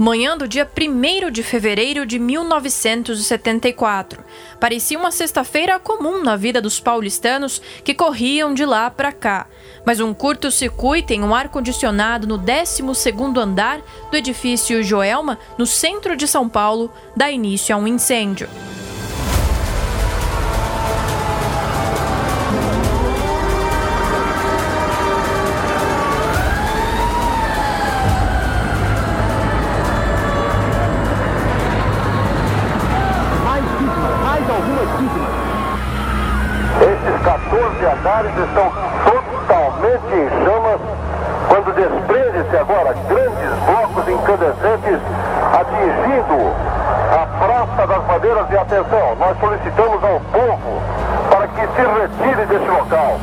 Manhã do dia 1 de fevereiro de 1974. Parecia uma sexta-feira comum na vida dos paulistanos que corriam de lá para cá. Mas um curto-circuito em um ar-condicionado no 12º andar do edifício Joelma, no centro de São Paulo, dá início a um incêndio. Estão totalmente em chamas quando desprende-se agora grandes blocos incandescentes atingindo a Praça das Bandeiras. E atenção, nós solicitamos ao povo para que se retire desse local.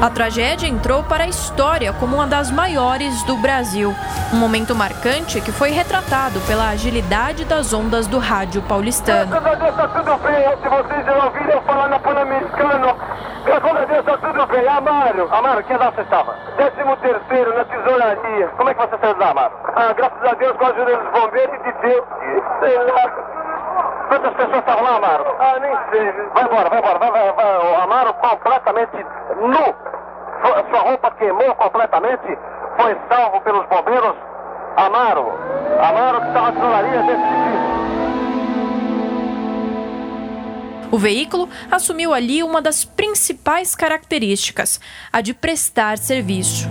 A tragédia entrou para a história como uma das maiores do Brasil. Um momento marcante que foi retratado pela agilidade das ondas do rádio paulistano. Graças a Deus está tudo bem. Se vocês já ouviram falar na Pan-Americano, graças a Deus está tudo bem. Amaro, Amaro, que andar você estava? Décimo terceiro, na tesouraria. Como é que você saiu lá, Amaro? Ah, graças a Deus, com a ajuda dos bombeiros e de Deus. Sei lá. Quantas pessoas estavam lá, Amaro? Ah, nem sei. Vai embora, vai embora. Vai, vai, vai. O Amaro completamente nu sua roupa queimou completamente, foi salvo pelos bombeiros. Amaro, Amaro que estava na tesouraria desse edifício. O veículo assumiu ali uma das principais características, a de prestar serviço.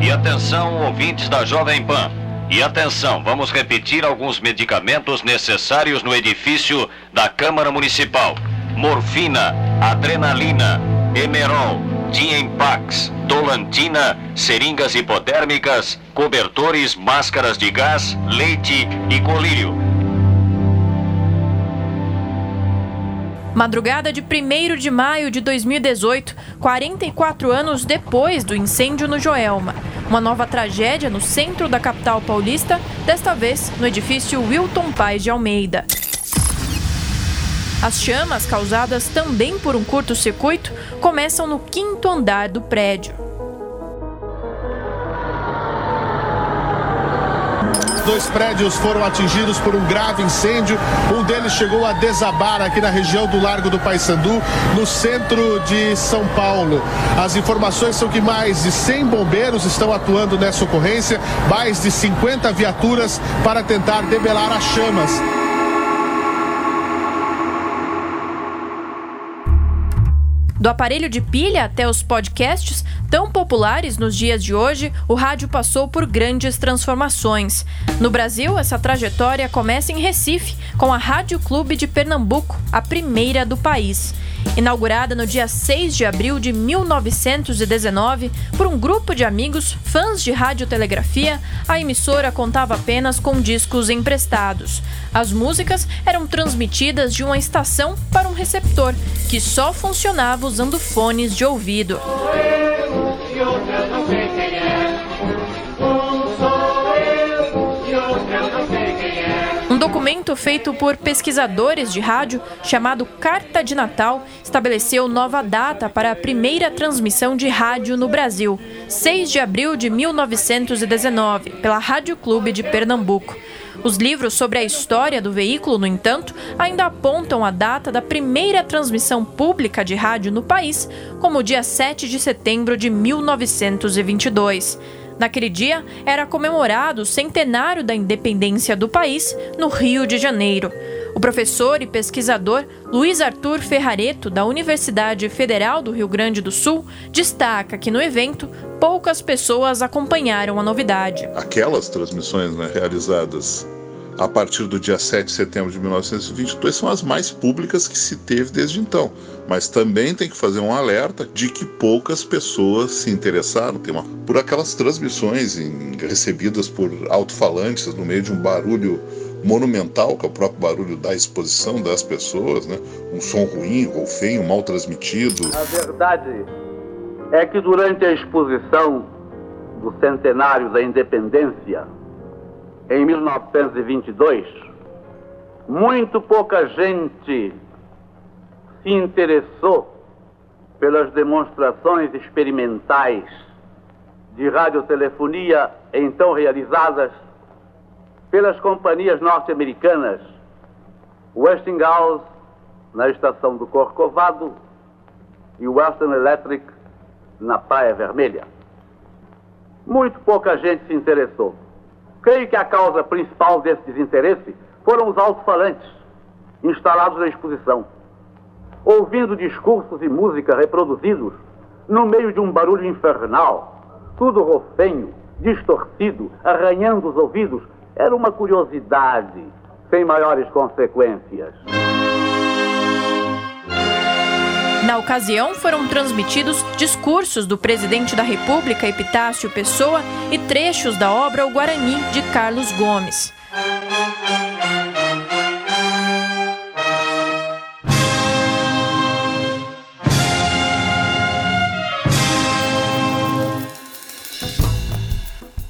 E atenção, ouvintes da Jovem Pan. E atenção, vamos repetir alguns medicamentos necessários no edifício da Câmara Municipal morfina, adrenalina, emerol, Diempax, tolantina, seringas hipodérmicas, cobertores, máscaras de gás, leite e colírio. Madrugada de 1 de maio de 2018, 44 anos depois do incêndio no Joelma. Uma nova tragédia no centro da capital paulista, desta vez no edifício Wilton Paz de Almeida. As chamas, causadas também por um curto-circuito, começam no quinto andar do prédio. Dois prédios foram atingidos por um grave incêndio. Um deles chegou a desabar aqui na região do Largo do Paissandu, no centro de São Paulo. As informações são que mais de 100 bombeiros estão atuando nessa ocorrência, mais de 50 viaturas para tentar debelar as chamas. Do aparelho de pilha até os podcasts, tão populares nos dias de hoje, o rádio passou por grandes transformações. No Brasil, essa trajetória começa em Recife, com a Rádio Clube de Pernambuco, a primeira do país. Inaugurada no dia 6 de abril de 1919 por um grupo de amigos fãs de radiotelegrafia, a emissora contava apenas com discos emprestados. As músicas eram transmitidas de uma estação para um receptor, que só funcionava usando fones de ouvido. Documento feito por pesquisadores de rádio, chamado Carta de Natal, estabeleceu nova data para a primeira transmissão de rádio no Brasil, 6 de abril de 1919, pela Rádio Clube de Pernambuco. Os livros sobre a história do veículo, no entanto, ainda apontam a data da primeira transmissão pública de rádio no país como o dia 7 de setembro de 1922. Naquele dia, era comemorado o centenário da independência do país no Rio de Janeiro. O professor e pesquisador Luiz Arthur Ferrareto, da Universidade Federal do Rio Grande do Sul, destaca que no evento poucas pessoas acompanharam a novidade. Aquelas transmissões né, realizadas a partir do dia 7 de setembro de 1922 são as mais públicas que se teve desde então. Mas também tem que fazer um alerta de que poucas pessoas se interessaram por aquelas transmissões em, recebidas por alto-falantes no meio de um barulho monumental, que é o próprio barulho da exposição das pessoas, né? um som ruim ou feio, mal transmitido. A verdade é que durante a exposição do centenário da independência, em 1922, muito pouca gente se interessou pelas demonstrações experimentais de radiotelefonia então realizadas pelas companhias norte-americanas Westinghouse na estação do Corcovado e Western Electric na Praia Vermelha. Muito pouca gente se interessou. Creio que a causa principal desse desinteresse foram os alto-falantes instalados na exposição. Ouvindo discursos e música reproduzidos no meio de um barulho infernal, tudo rofenho, distorcido, arranhando os ouvidos, era uma curiosidade sem maiores consequências. Na ocasião, foram transmitidos discursos do presidente da República, Epitácio Pessoa, e trechos da obra O Guarani, de Carlos Gomes.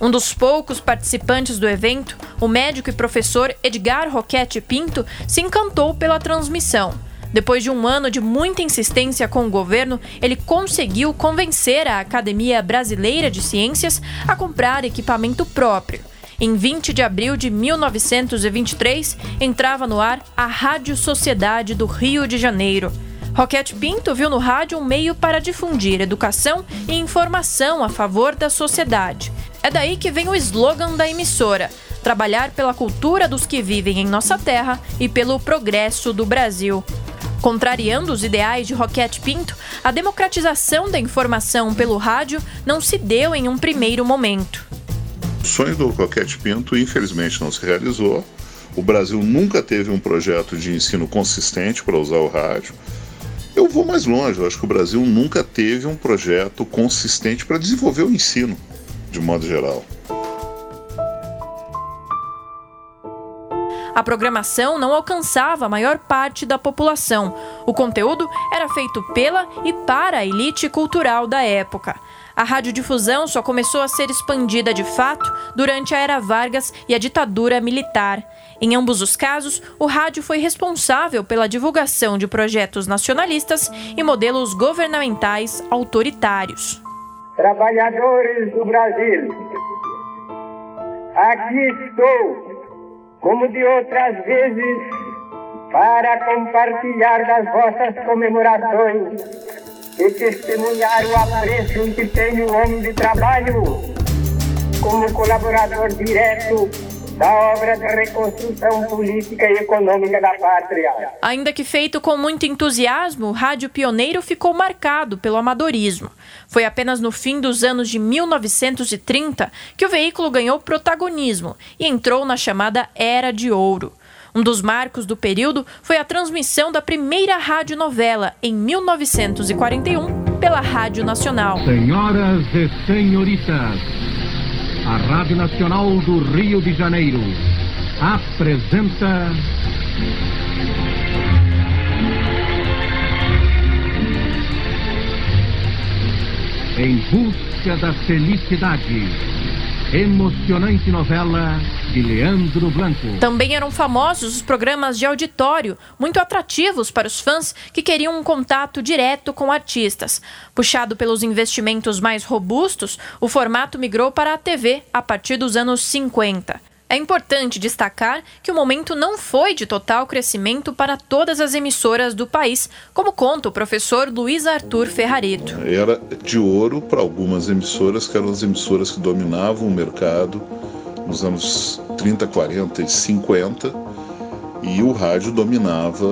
Um dos poucos participantes do evento, o médico e professor Edgar Roquete Pinto, se encantou pela transmissão. Depois de um ano de muita insistência com o governo, ele conseguiu convencer a Academia Brasileira de Ciências a comprar equipamento próprio. Em 20 de abril de 1923, entrava no ar a Rádio Sociedade do Rio de Janeiro. Roquete Pinto viu no rádio um meio para difundir educação e informação a favor da sociedade. É daí que vem o slogan da emissora: trabalhar pela cultura dos que vivem em nossa terra e pelo progresso do Brasil. Contrariando os ideais de Roquete Pinto, a democratização da informação pelo rádio não se deu em um primeiro momento. O sonho do Roquete Pinto, infelizmente, não se realizou. O Brasil nunca teve um projeto de ensino consistente para usar o rádio. Eu vou mais longe, eu acho que o Brasil nunca teve um projeto consistente para desenvolver o ensino de modo geral. A programação não alcançava a maior parte da população. O conteúdo era feito pela e para a elite cultural da época. A radiodifusão só começou a ser expandida de fato durante a era Vargas e a ditadura militar. Em ambos os casos, o rádio foi responsável pela divulgação de projetos nacionalistas e modelos governamentais autoritários trabalhadores do Brasil. Aqui estou, como de outras vezes, para compartilhar das vossas comemorações e testemunhar o apreço que tem o homem de trabalho como colaborador direto da obra de reconstrução política e econômica da pátria. Ainda que feito com muito entusiasmo, o rádio pioneiro ficou marcado pelo amadorismo. Foi apenas no fim dos anos de 1930 que o veículo ganhou protagonismo e entrou na chamada Era de Ouro. Um dos marcos do período foi a transmissão da primeira radionovela, em 1941, pela Rádio Nacional. Senhoras e senhoritas, a Rádio Nacional do Rio de Janeiro apresenta. Em Busca da Felicidade. Emocionante novela de Leandro Blanco. Também eram famosos os programas de auditório, muito atrativos para os fãs que queriam um contato direto com artistas. Puxado pelos investimentos mais robustos, o formato migrou para a TV a partir dos anos 50. É importante destacar que o momento não foi de total crescimento para todas as emissoras do país, como conta o professor Luiz Arthur Ferrareto. Era de ouro para algumas emissoras, que eram as emissoras que dominavam o mercado nos anos 30, 40 e 50, e o rádio dominava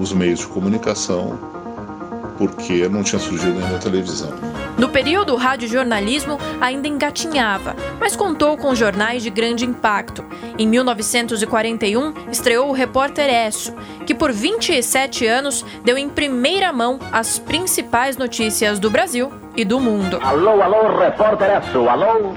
os meios de comunicação porque não tinha surgido ainda a televisão. No período, o radiojornalismo ainda engatinhava, mas contou com jornais de grande impacto. Em 1941, estreou o Repórter Esso, que por 27 anos deu em primeira mão as principais notícias do Brasil e do mundo. Alô, alô, Repórter Esso, alô?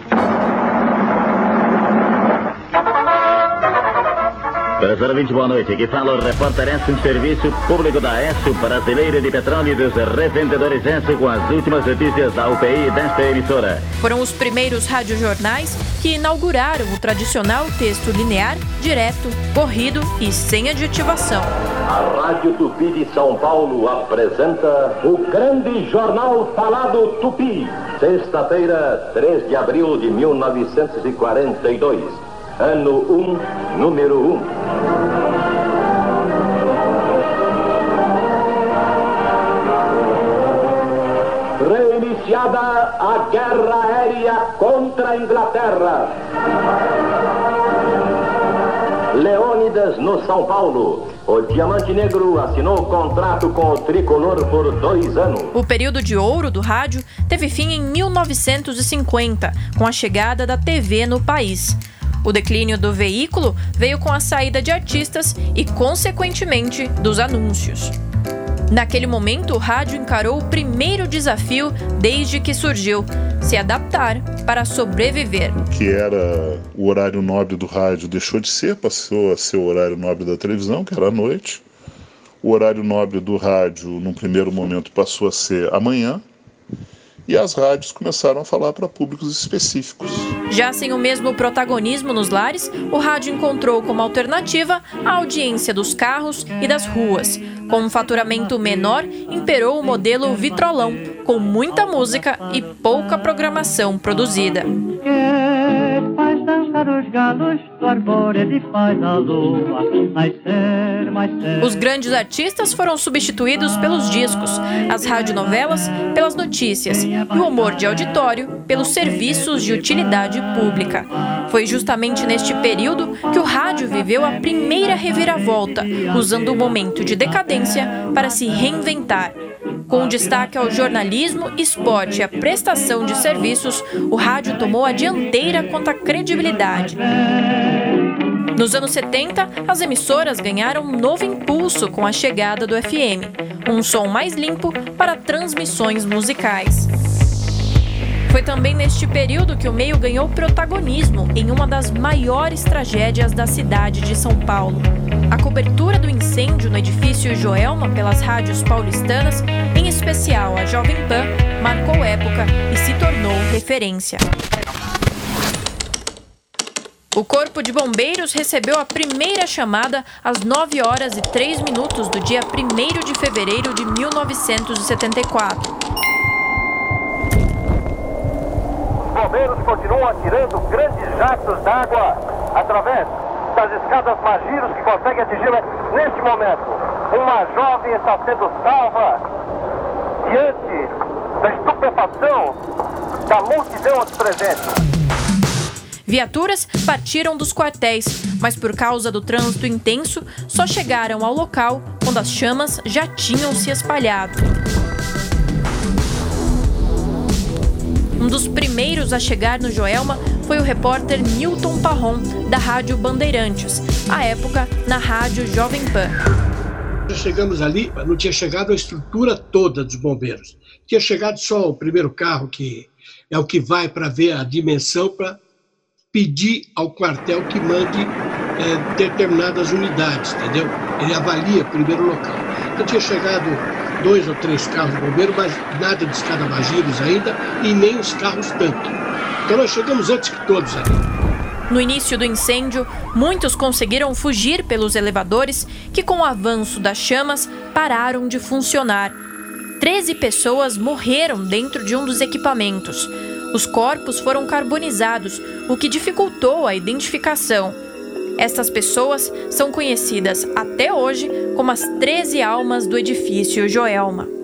Professor 20, boa noite. Aqui fala o repórter Enzo, Serviço Público da ESO, Brasileira de Petróleo e dos Revendedores Enso, com as últimas notícias da UPI desta emissora. Foram os primeiros radiojornais que inauguraram o tradicional texto linear, direto, corrido e sem adjetivação. A Rádio Tupi de São Paulo apresenta o grande jornal falado Tupi. Sexta-feira, 3 de abril de 1942. Ano 1, número 1. Reiniciada a guerra aérea contra a Inglaterra. Leônidas no São Paulo. O Diamante Negro assinou contrato com o Tricolor por dois anos. O período de ouro do rádio teve fim em 1950, com a chegada da TV no país. O declínio do veículo veio com a saída de artistas e, consequentemente, dos anúncios. Naquele momento, o rádio encarou o primeiro desafio desde que surgiu: se adaptar para sobreviver. O que era o horário nobre do rádio deixou de ser, passou a ser o horário nobre da televisão, que era a noite. O horário nobre do rádio, num primeiro momento, passou a ser amanhã. E as rádios começaram a falar para públicos específicos. Já sem o mesmo protagonismo nos lares, o rádio encontrou como alternativa a audiência dos carros e das ruas. Com um faturamento menor, imperou o modelo vitrolão, com muita música e pouca programação produzida. Os grandes artistas foram substituídos pelos discos, as radionovelas pelas notícias e o humor de auditório pelos serviços de utilidade pública. Foi justamente neste período que o rádio viveu a primeira reviravolta, usando o momento de decadência para se reinventar. Com destaque ao jornalismo, esporte e a prestação de serviços, o rádio tomou a dianteira quanto à credibilidade. Nos anos 70, as emissoras ganharam um novo impulso com a chegada do FM, um som mais limpo para transmissões musicais. Foi também neste período que o meio ganhou protagonismo em uma das maiores tragédias da cidade de São Paulo. Cobertura do incêndio no edifício Joelma pelas rádios paulistanas, em especial a Jovem Pan, marcou época e se tornou referência. O Corpo de Bombeiros recebeu a primeira chamada às 9 horas e 3 minutos do dia 1 de fevereiro de 1974. Os bombeiros continuam atirando grandes jatos d'água através das escadas Magiros que conseguem atingi-la neste momento. Uma jovem está sendo salva diante da estupefação da multidão aqui presente. Viaturas partiram dos quartéis, mas por causa do trânsito intenso, só chegaram ao local quando as chamas já tinham se espalhado. Um dos primeiros a chegar no Joelma foi o repórter Newton Parron, da Rádio Bandeirantes, à época na Rádio Jovem Pan. Chegamos ali, não tinha chegado a estrutura toda dos bombeiros. Tinha chegado só o primeiro carro, que é o que vai para ver a dimensão, para pedir ao quartel que mande é, determinadas unidades, entendeu? Ele avalia primeiro o local. Então tinha chegado dois ou três carros de bombeiro, mas nada de escada ainda e nem os carros tanque. Então nós chegamos antes que todos ali. No início do incêndio, muitos conseguiram fugir pelos elevadores que, com o avanço das chamas, pararam de funcionar. Treze pessoas morreram dentro de um dos equipamentos. Os corpos foram carbonizados, o que dificultou a identificação. Estas pessoas são conhecidas até hoje como as 13 almas do edifício Joelma.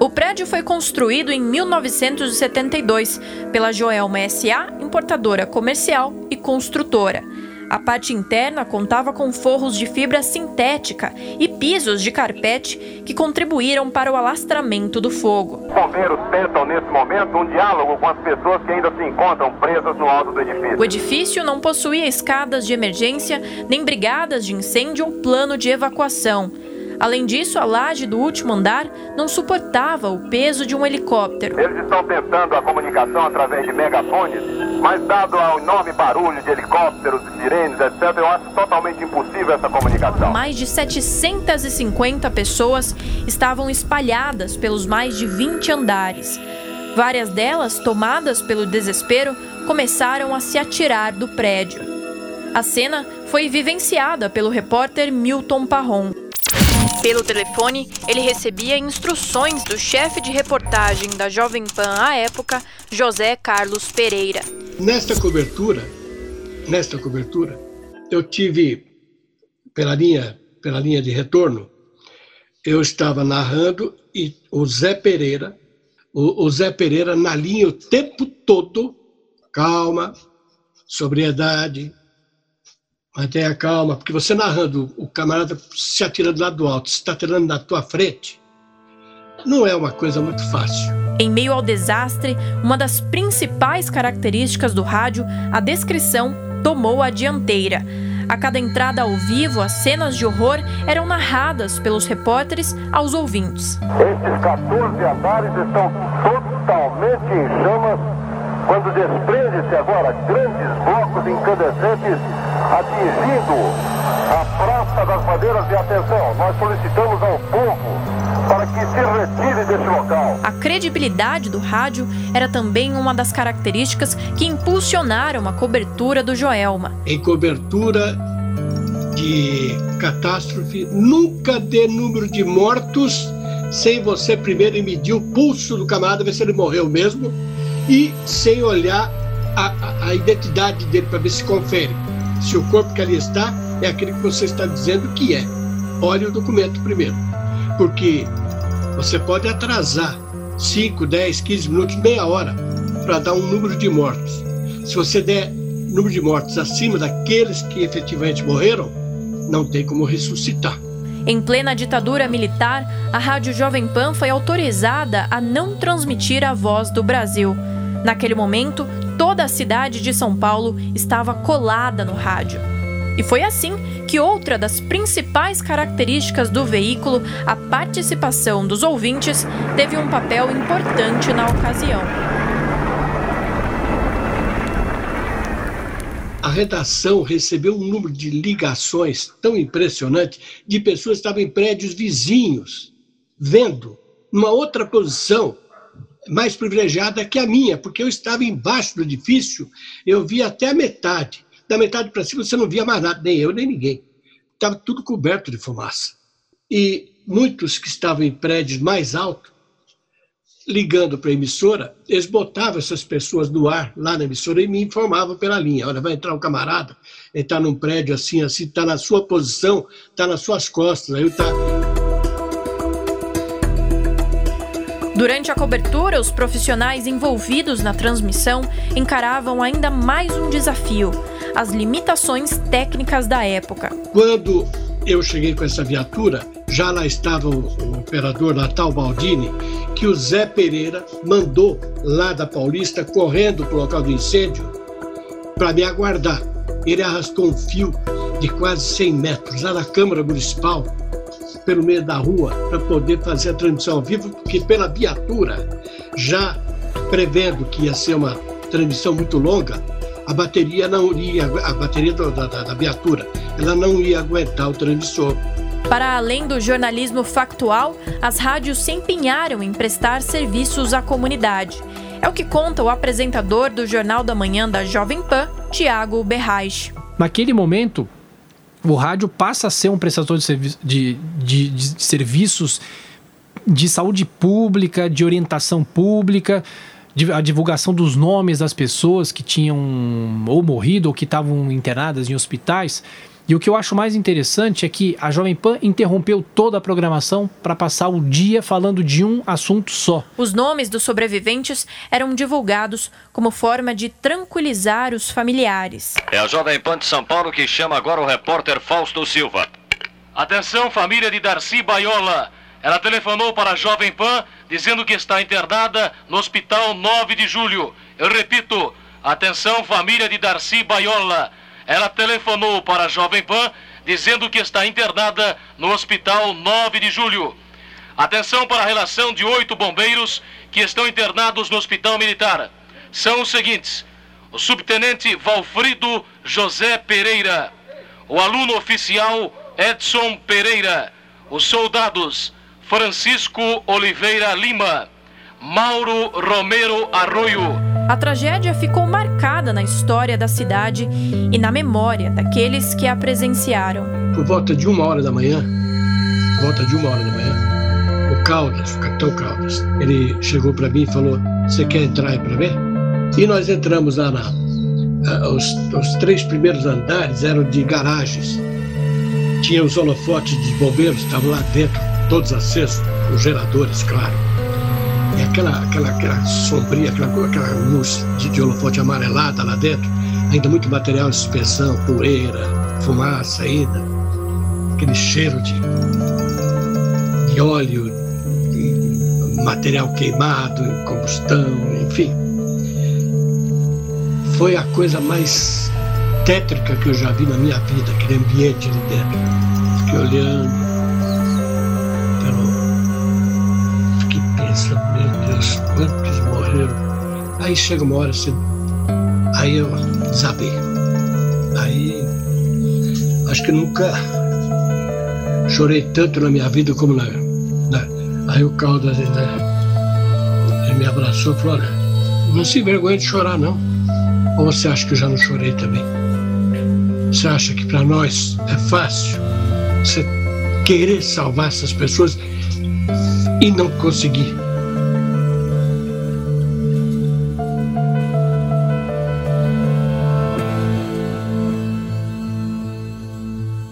O prédio foi construído em 1972 pela Joelma SA, importadora comercial e construtora. A parte interna contava com forros de fibra sintética e pisos de carpete que contribuíram para o alastramento do fogo. Os bombeiros tentam, nesse momento, um diálogo com as pessoas que ainda se encontram presas no alto do edifício. O edifício não possuía escadas de emergência, nem brigadas de incêndio ou plano de evacuação. Além disso, a laje do último andar não suportava o peso de um helicóptero. Eles estão tentando a comunicação através de megafones, mas dado ao enorme barulho de helicópteros, sirenes, etc., eu acho totalmente impossível essa comunicação. Mais de 750 pessoas estavam espalhadas pelos mais de 20 andares. Várias delas, tomadas pelo desespero, começaram a se atirar do prédio. A cena foi vivenciada pelo repórter Milton Parron. Pelo telefone, ele recebia instruções do chefe de reportagem da Jovem Pan à época, José Carlos Pereira. Nesta cobertura, nesta cobertura, eu tive pela linha, pela linha de retorno, eu estava narrando e o Zé Pereira, o, o Zé Pereira na linha o tempo todo, calma, sobriedade, Mantenha calma, porque você narrando o camarada se atirando lá do alto, se está atirando na tua frente, não é uma coisa muito fácil. Em meio ao desastre, uma das principais características do rádio, a descrição, tomou a dianteira. A cada entrada ao vivo, as cenas de horror eram narradas pelos repórteres aos ouvintes. Estes 14 andares estão totalmente em chamas quando desprende-se agora grandes blocos incandescentes atingindo a Praça das Bandeiras de atenção. Nós solicitamos ao povo para que se retire desse local. A credibilidade do rádio era também uma das características que impulsionaram a cobertura do Joelma. Em cobertura de catástrofe, nunca dê número de mortos sem você primeiro medir o pulso do camarada, ver se ele morreu mesmo, e sem olhar a, a, a identidade dele para ver se confere se o corpo que ali está é aquele que você está dizendo que é. Olhe o documento primeiro. Porque você pode atrasar 5, 10, 15 minutos, meia hora para dar um número de mortos. Se você der número de mortos acima daqueles que efetivamente morreram, não tem como ressuscitar. Em plena ditadura militar, a Rádio Jovem Pan foi autorizada a não transmitir a voz do Brasil. Naquele momento, toda a cidade de São Paulo estava colada no rádio. E foi assim que outra das principais características do veículo, a participação dos ouvintes, teve um papel importante na ocasião. A redação recebeu um número de ligações tão impressionante de pessoas que estavam em prédios vizinhos, vendo, numa outra posição, mais privilegiada que a minha, porque eu estava embaixo do edifício, eu via até a metade. Da metade para cima você não via mais nada, nem eu, nem ninguém. Estava tudo coberto de fumaça. E muitos que estavam em prédios mais altos, ligando para a emissora, eles botavam essas pessoas no ar, lá na emissora, e me informavam pela linha. Olha, vai entrar um camarada, ele está num prédio assim, assim, está na sua posição, está nas suas costas, aí está Durante a cobertura, os profissionais envolvidos na transmissão encaravam ainda mais um desafio: as limitações técnicas da época. Quando eu cheguei com essa viatura, já lá estava o, operador Natal Baldini, que o Zé Pereira mandou lá da Paulista correndo para o local do incêndio para me aguardar. Ele arrastou um fio de quase 100 metros lá na Câmara Municipal pelo meio da rua para poder fazer a transmissão ao vivo, porque pela viatura, já prevendo que ia ser uma transmissão muito longa, a bateria não ia, a bateria da, da, da viatura, ela não ia aguentar o transmissor. Para além do jornalismo factual, as rádios se empenharam em prestar serviços à comunidade. É o que conta o apresentador do Jornal da Manhã da Jovem Pan, Tiago Berraich. Naquele momento, o rádio passa a ser um prestador de, servi de, de, de serviços de saúde pública, de orientação pública, a divulgação dos nomes das pessoas que tinham ou morrido ou que estavam internadas em hospitais. E o que eu acho mais interessante é que a Jovem Pan interrompeu toda a programação para passar o dia falando de um assunto só. Os nomes dos sobreviventes eram divulgados como forma de tranquilizar os familiares. É a Jovem Pan de São Paulo que chama agora o repórter Fausto Silva. Atenção, família de Darcy Baiola. Ela telefonou para a Jovem Pan dizendo que está internada no Hospital 9 de Julho. Eu repito, atenção, família de Darcy Baiola. Ela telefonou para a Jovem Pan dizendo que está internada no Hospital 9 de Julho. Atenção para a relação de oito bombeiros que estão internados no Hospital Militar. São os seguintes: o subtenente Valfrido José Pereira, o aluno oficial Edson Pereira, os soldados Francisco Oliveira Lima, Mauro Romero Arroio. A tragédia ficou marcada na história da cidade e na memória daqueles que a presenciaram. Por volta de uma hora da manhã, volta de uma hora da manhã, o Caldas, o capitão Caldas, ele chegou para mim e falou: Você quer entrar aí para ver? E nós entramos lá na. Os, os três primeiros andares eram de garagens. Tinha os holofotes de bombeiros, estavam lá dentro, todos acesos, os geradores, claro. E aquela, aquela, aquela sombria, aquela, aquela luz de, de holofote amarelada lá dentro, ainda muito material de suspensão, poeira, fumaça ainda, aquele cheiro de, de óleo, de material queimado, combustão, enfim. Foi a coisa mais tétrica que eu já vi na minha vida, aquele ambiente ali dentro. Fiquei olhando, fiquei pensando, Deus, quantos morreram. Aí chega uma hora assim, aí eu desabei. Aí acho que nunca chorei tanto na minha vida como na. na aí o Caldas né, ele me abraçou e falou: olha, não se envergonhe de chorar, não. Ou você acha que eu já não chorei também? Você acha que para nós é fácil você querer salvar essas pessoas e não conseguir?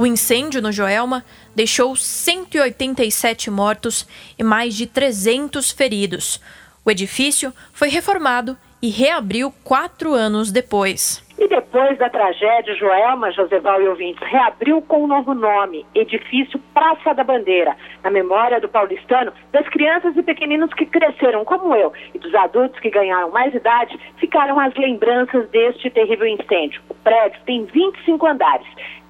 Incêndio no Joelma deixou 187 mortos e mais de 300 feridos. O edifício foi reformado e reabriu quatro anos depois. E depois da tragédia, Joelma, Joseval e ouvintes, reabriu com um novo nome, Edifício Praça da Bandeira, na memória do paulistano, das crianças e pequeninos que cresceram como eu e dos adultos que ganharam mais idade, ficaram as lembranças deste terrível incêndio. O prédio tem 25 andares.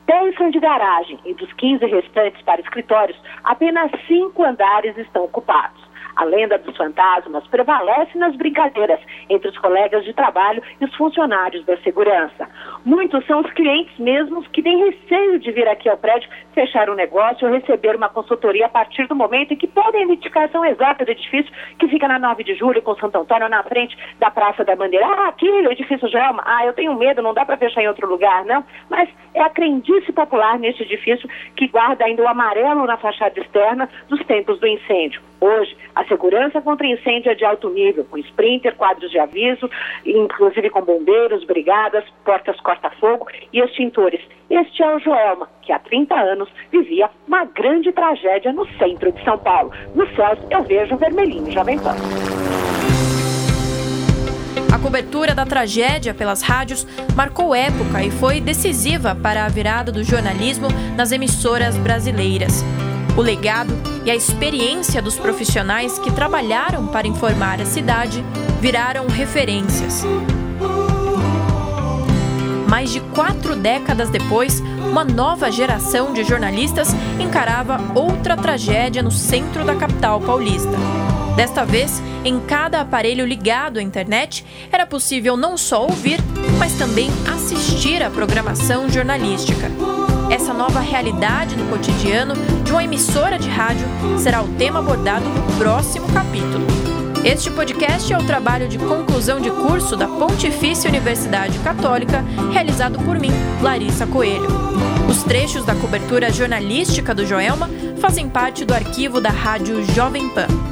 10 são de garagem e dos 15 restantes para escritórios, apenas 5 andares estão ocupados. A lenda dos fantasmas prevalece nas brincadeiras entre os colegas de trabalho e os funcionários da segurança. Muitos são os clientes mesmos que têm receio de vir aqui ao prédio fechar um negócio ou receber uma consultoria a partir do momento em que podem a indicação exata do edifício que fica na 9 de julho com Santo Antônio na frente da Praça da Bandeira. Ah, aqui o edifício Gelma. Ah, eu tenho medo, não dá para fechar em outro lugar, não. Mas é a crendice popular neste edifício que guarda ainda o amarelo na fachada externa dos tempos do incêndio. Hoje, a segurança contra incêndio é de alto nível, com sprinter, quadros de aviso, inclusive com bombeiros, brigadas, portas corta-fogo e extintores. Este é o Joelma, que há 30 anos vivia uma grande tragédia no centro de São Paulo. Nos céus eu vejo o vermelhinho Jovem Pan. A cobertura da tragédia pelas rádios marcou época e foi decisiva para a virada do jornalismo nas emissoras brasileiras. O legado e a experiência dos profissionais que trabalharam para informar a cidade viraram referências. Mais de quatro décadas depois, uma nova geração de jornalistas encarava outra tragédia no centro da capital paulista. Desta vez, em cada aparelho ligado à internet, era possível não só ouvir, mas também assistir à programação jornalística. Essa nova realidade no cotidiano de uma emissora de rádio será o tema abordado no próximo capítulo. Este podcast é o trabalho de conclusão de curso da Pontifícia Universidade Católica, realizado por mim, Larissa Coelho. Os trechos da cobertura jornalística do Joelma fazem parte do arquivo da Rádio Jovem Pan.